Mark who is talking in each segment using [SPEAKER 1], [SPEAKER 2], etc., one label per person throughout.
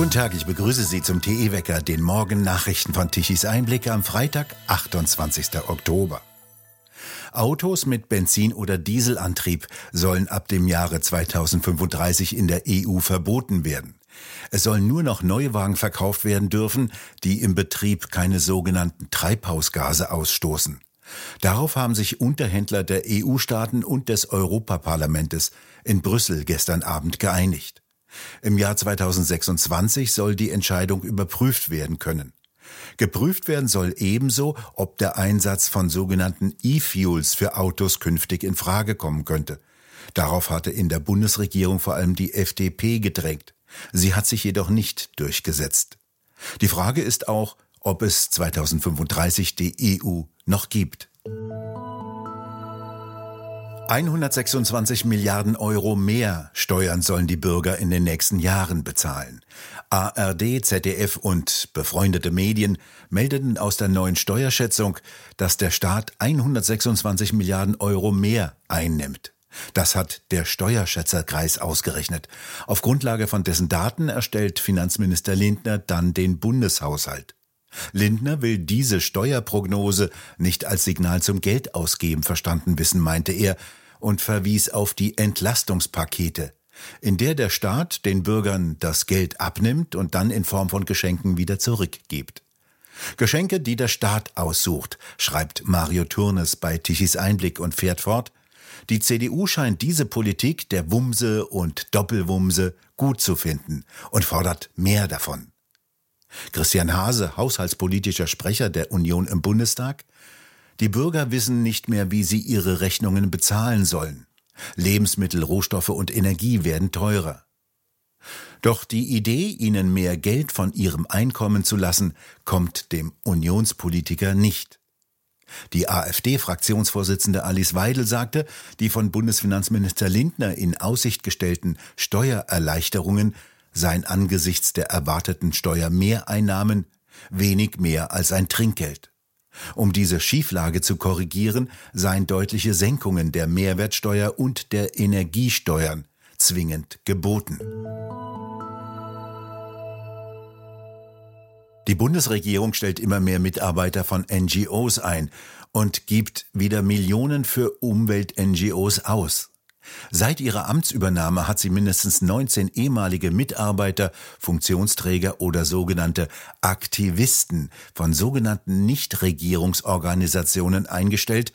[SPEAKER 1] Guten Tag, ich begrüße Sie zum TE-Wecker, den Morgen-Nachrichten von Tichys Einblick am Freitag, 28. Oktober. Autos mit Benzin- oder Dieselantrieb sollen ab dem Jahre 2035 in der EU verboten werden. Es sollen nur noch Neuwagen verkauft werden dürfen, die im Betrieb keine sogenannten Treibhausgase ausstoßen. Darauf haben sich Unterhändler der EU-Staaten und des Europaparlamentes in Brüssel gestern Abend geeinigt. Im Jahr 2026 soll die Entscheidung überprüft werden können. Geprüft werden soll ebenso, ob der Einsatz von sogenannten E-Fuels für Autos künftig in Frage kommen könnte. Darauf hatte in der Bundesregierung vor allem die FDP gedrängt. Sie hat sich jedoch nicht durchgesetzt. Die Frage ist auch, ob es 2035 die EU noch gibt. 126 Milliarden Euro mehr Steuern sollen die Bürger in den nächsten Jahren bezahlen. ARD, ZDF und befreundete Medien meldeten aus der neuen Steuerschätzung, dass der Staat 126 Milliarden Euro mehr einnimmt. Das hat der Steuerschätzerkreis ausgerechnet. Auf Grundlage von dessen Daten erstellt Finanzminister Lindner dann den Bundeshaushalt. Lindner will diese Steuerprognose nicht als Signal zum Geldausgeben verstanden wissen, meinte er, und verwies auf die Entlastungspakete, in der der Staat den Bürgern das Geld abnimmt und dann in Form von Geschenken wieder zurückgibt. Geschenke, die der Staat aussucht, schreibt Mario Turnes bei Tichys Einblick und fährt fort, die CDU scheint diese Politik der Wumse und Doppelwumse gut zu finden und fordert mehr davon. Christian Hase, haushaltspolitischer Sprecher der Union im Bundestag, die Bürger wissen nicht mehr, wie sie ihre Rechnungen bezahlen sollen. Lebensmittel, Rohstoffe und Energie werden teurer. Doch die Idee, ihnen mehr Geld von ihrem Einkommen zu lassen, kommt dem Unionspolitiker nicht. Die AfD-Fraktionsvorsitzende Alice Weidel sagte, die von Bundesfinanzminister Lindner in Aussicht gestellten Steuererleichterungen seien angesichts der erwarteten Steuermehreinnahmen wenig mehr als ein Trinkgeld. Um diese Schieflage zu korrigieren, seien deutliche Senkungen der Mehrwertsteuer und der Energiesteuern zwingend geboten. Die Bundesregierung stellt immer mehr Mitarbeiter von NGOs ein und gibt wieder Millionen für Umwelt-NGOs aus. Seit ihrer Amtsübernahme hat sie mindestens 19 ehemalige Mitarbeiter, Funktionsträger oder sogenannte Aktivisten von sogenannten Nichtregierungsorganisationen eingestellt,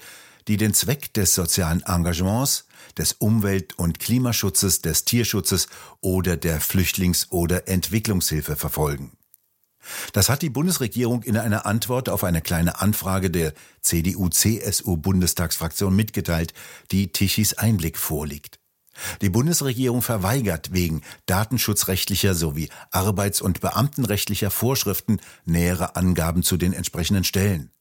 [SPEAKER 1] die den Zweck des sozialen Engagements, des Umwelt- und Klimaschutzes, des Tierschutzes oder der Flüchtlings- oder Entwicklungshilfe verfolgen. Das hat die Bundesregierung in einer Antwort auf eine kleine Anfrage der CDU-CSU-Bundestagsfraktion mitgeteilt, die Tichys Einblick vorliegt. Die Bundesregierung verweigert wegen datenschutzrechtlicher sowie arbeits- und beamtenrechtlicher Vorschriften nähere Angaben zu den entsprechenden Stellen.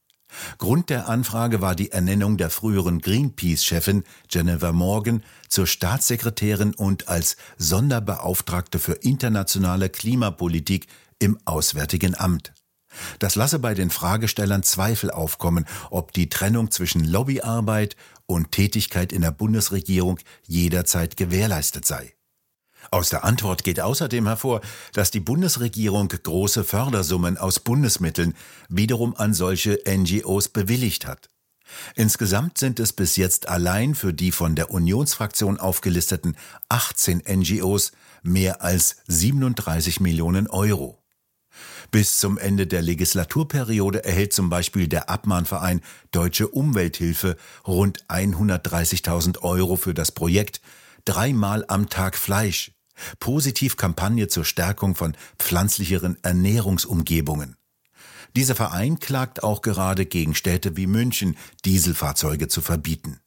[SPEAKER 1] Grund der Anfrage war die Ernennung der früheren Greenpeace-Chefin Jennifer Morgan zur Staatssekretärin und als Sonderbeauftragte für internationale Klimapolitik im Auswärtigen Amt. Das lasse bei den Fragestellern Zweifel aufkommen, ob die Trennung zwischen Lobbyarbeit und Tätigkeit in der Bundesregierung jederzeit gewährleistet sei. Aus der Antwort geht außerdem hervor, dass die Bundesregierung große Fördersummen aus Bundesmitteln wiederum an solche NGOs bewilligt hat. Insgesamt sind es bis jetzt allein für die von der Unionsfraktion aufgelisteten 18 NGOs mehr als 37 Millionen Euro. Bis zum Ende der Legislaturperiode erhält zum Beispiel der Abmahnverein Deutsche Umwelthilfe rund 130.000 Euro für das Projekt Dreimal am Tag Fleisch, Positivkampagne zur Stärkung von pflanzlicheren Ernährungsumgebungen. Dieser Verein klagt auch gerade gegen Städte wie München, Dieselfahrzeuge zu verbieten.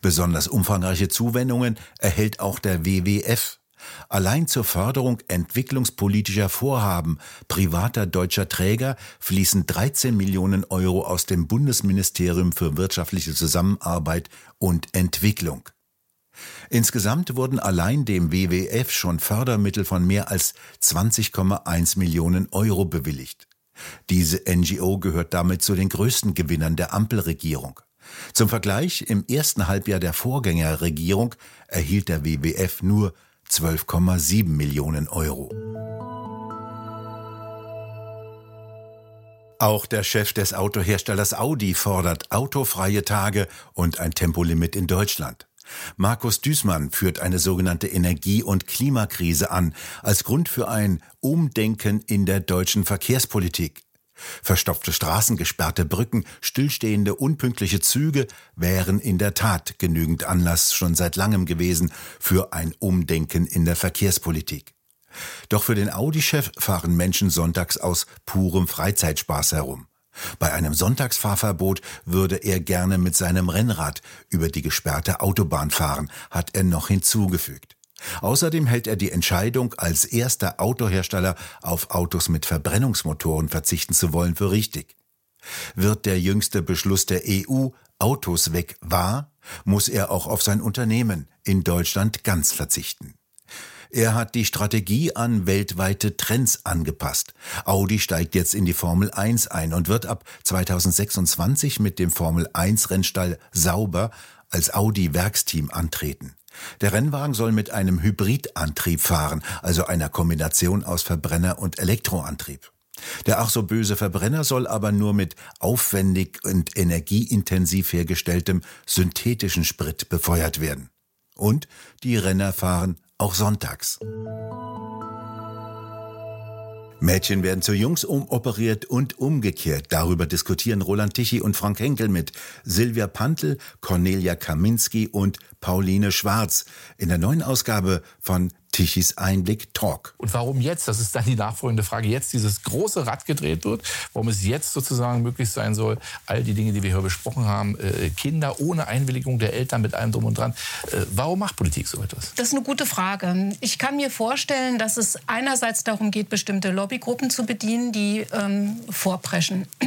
[SPEAKER 1] Besonders umfangreiche Zuwendungen erhält auch der WWF, Allein zur Förderung entwicklungspolitischer Vorhaben privater deutscher Träger fließen 13 Millionen Euro aus dem Bundesministerium für wirtschaftliche Zusammenarbeit und Entwicklung. Insgesamt wurden allein dem WWF schon Fördermittel von mehr als 20,1 Millionen Euro bewilligt. Diese NGO gehört damit zu den größten Gewinnern der Ampelregierung. Zum Vergleich, im ersten Halbjahr der Vorgängerregierung erhielt der WWF nur 12,7 Millionen Euro. Auch der Chef des Autoherstellers Audi fordert autofreie Tage und ein Tempolimit in Deutschland. Markus Düßmann führt eine sogenannte Energie- und Klimakrise an als Grund für ein Umdenken in der deutschen Verkehrspolitik. Verstopfte Straßen, gesperrte Brücken, stillstehende, unpünktliche Züge wären in der Tat genügend Anlass schon seit langem gewesen für ein Umdenken in der Verkehrspolitik. Doch für den Audi-Chef fahren Menschen sonntags aus purem Freizeitspaß herum. Bei einem Sonntagsfahrverbot würde er gerne mit seinem Rennrad über die gesperrte Autobahn fahren, hat er noch hinzugefügt. Außerdem hält er die Entscheidung, als erster Autohersteller auf Autos mit Verbrennungsmotoren verzichten zu wollen, für richtig. Wird der jüngste Beschluss der EU Autos weg wahr, muss er auch auf sein Unternehmen in Deutschland ganz verzichten. Er hat die Strategie an weltweite Trends angepasst. Audi steigt jetzt in die Formel 1 ein und wird ab 2026 mit dem Formel 1 Rennstall Sauber als Audi Werksteam antreten. Der Rennwagen soll mit einem Hybridantrieb fahren, also einer Kombination aus Verbrenner und Elektroantrieb. Der ach so böse Verbrenner soll aber nur mit aufwendig und energieintensiv hergestelltem synthetischen Sprit befeuert werden. Und die Renner fahren auch sonntags. Mädchen werden zu Jungs umoperiert und umgekehrt. Darüber diskutieren Roland Tichy und Frank Henkel mit Silvia Pantel, Cornelia Kaminski und Pauline Schwarz in der neuen Ausgabe von Tichys Einblick Talk.
[SPEAKER 2] Und warum jetzt? Das ist dann die nachfolgende Frage. Jetzt dieses große Rad gedreht wird, warum es jetzt sozusagen möglich sein soll, all die Dinge, die wir hier besprochen haben, äh, Kinder ohne Einwilligung der Eltern mit allem drum und dran. Äh, warum macht Politik so etwas?
[SPEAKER 3] Das ist eine gute Frage. Ich kann mir vorstellen, dass es einerseits darum geht, bestimmte Lobbygruppen zu bedienen, die ähm, vorpreschen.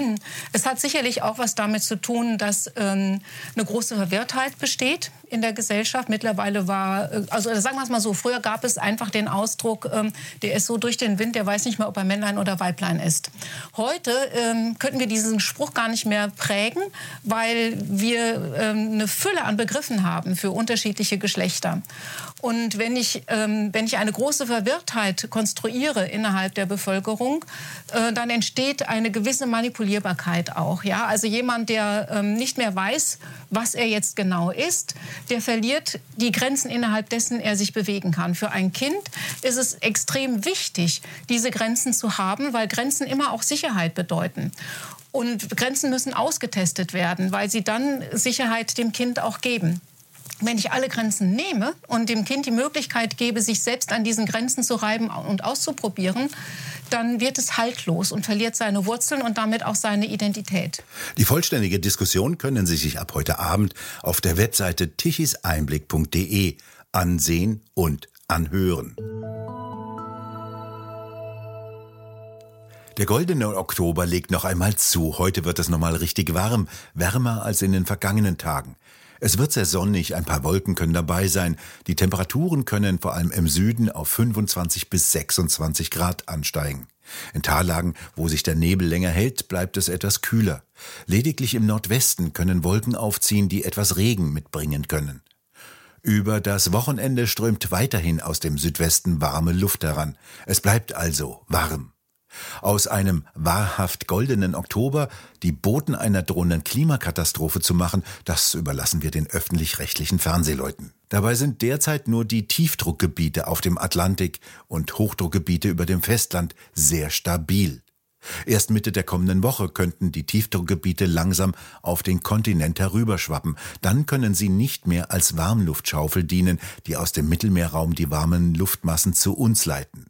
[SPEAKER 3] Es hat sicherlich auch was damit zu tun, dass ähm, eine große Verwirrtheit besteht in der Gesellschaft. Mittlerweile war, äh, also sagen wir es mal so, früher gab es einfach den Ausdruck, ähm, der ist so durch den Wind, der weiß nicht mehr, ob er Männlein oder Weiblein ist. Heute ähm, könnten wir diesen Spruch gar nicht mehr prägen, weil wir ähm, eine Fülle an Begriffen haben für unterschiedliche Geschlechter. Und wenn ich, ähm, wenn ich eine große Verwirrtheit konstruiere innerhalb der Bevölkerung, äh, dann entsteht eine gewisse Manipulierbarkeit auch. Ja? Also jemand, der ähm, nicht mehr weiß, was er jetzt genau ist, der verliert die Grenzen, innerhalb dessen er sich bewegen kann. Für ein Kind ist es extrem wichtig, diese Grenzen zu haben, weil Grenzen immer auch Sicherheit bedeuten. Und Grenzen müssen ausgetestet werden, weil sie dann Sicherheit dem Kind auch geben wenn ich alle Grenzen nehme und dem Kind die Möglichkeit gebe, sich selbst an diesen Grenzen zu reiben und auszuprobieren, dann wird es haltlos und verliert seine Wurzeln und damit auch seine Identität.
[SPEAKER 1] Die vollständige Diskussion können Sie sich ab heute Abend auf der Webseite tichiseinblick.de ansehen und anhören. Der goldene Oktober legt noch einmal zu. Heute wird es nochmal richtig warm, wärmer als in den vergangenen Tagen. Es wird sehr sonnig, ein paar Wolken können dabei sein. Die Temperaturen können vor allem im Süden auf 25 bis 26 Grad ansteigen. In Tallagen, wo sich der Nebel länger hält, bleibt es etwas kühler. Lediglich im Nordwesten können Wolken aufziehen, die etwas Regen mitbringen können. Über das Wochenende strömt weiterhin aus dem Südwesten warme Luft heran. Es bleibt also warm. Aus einem wahrhaft goldenen Oktober die Boten einer drohenden Klimakatastrophe zu machen, das überlassen wir den öffentlich-rechtlichen Fernsehleuten. Dabei sind derzeit nur die Tiefdruckgebiete auf dem Atlantik und Hochdruckgebiete über dem Festland sehr stabil. Erst Mitte der kommenden Woche könnten die Tiefdruckgebiete langsam auf den Kontinent herüberschwappen. Dann können sie nicht mehr als Warmluftschaufel dienen, die aus dem Mittelmeerraum die warmen Luftmassen zu uns leiten.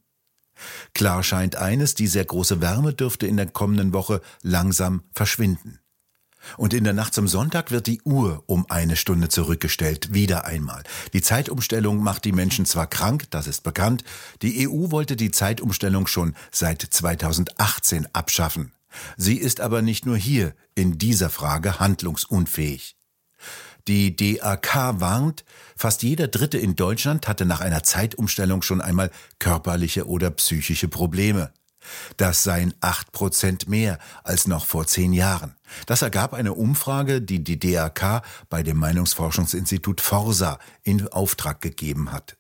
[SPEAKER 1] Klar scheint eines, die sehr große Wärme dürfte in der kommenden Woche langsam verschwinden. Und in der Nacht zum Sonntag wird die Uhr um eine Stunde zurückgestellt, wieder einmal. Die Zeitumstellung macht die Menschen zwar krank, das ist bekannt, die EU wollte die Zeitumstellung schon seit 2018 abschaffen. Sie ist aber nicht nur hier in dieser Frage handlungsunfähig. Die DAK warnt, fast jeder Dritte in Deutschland hatte nach einer Zeitumstellung schon einmal körperliche oder psychische Probleme. Das seien acht Prozent mehr als noch vor zehn Jahren. Das ergab eine Umfrage, die die DAK bei dem Meinungsforschungsinstitut Forsa in Auftrag gegeben hat.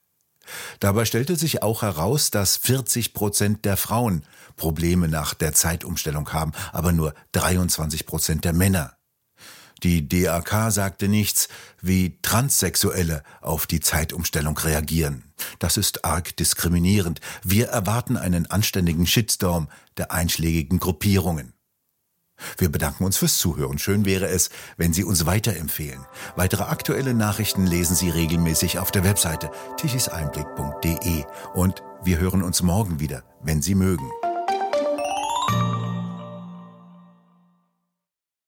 [SPEAKER 1] Dabei stellte sich auch heraus, dass 40 Prozent der Frauen Probleme nach der Zeitumstellung haben, aber nur 23 Prozent der Männer. Die DAK sagte nichts, wie Transsexuelle auf die Zeitumstellung reagieren. Das ist arg diskriminierend. Wir erwarten einen anständigen Shitstorm der einschlägigen Gruppierungen. Wir bedanken uns fürs Zuhören. Schön wäre es, wenn Sie uns weiterempfehlen. Weitere aktuelle Nachrichten lesen Sie regelmäßig auf der Webseite tichiseinblick.de. Und wir hören uns morgen wieder, wenn Sie mögen.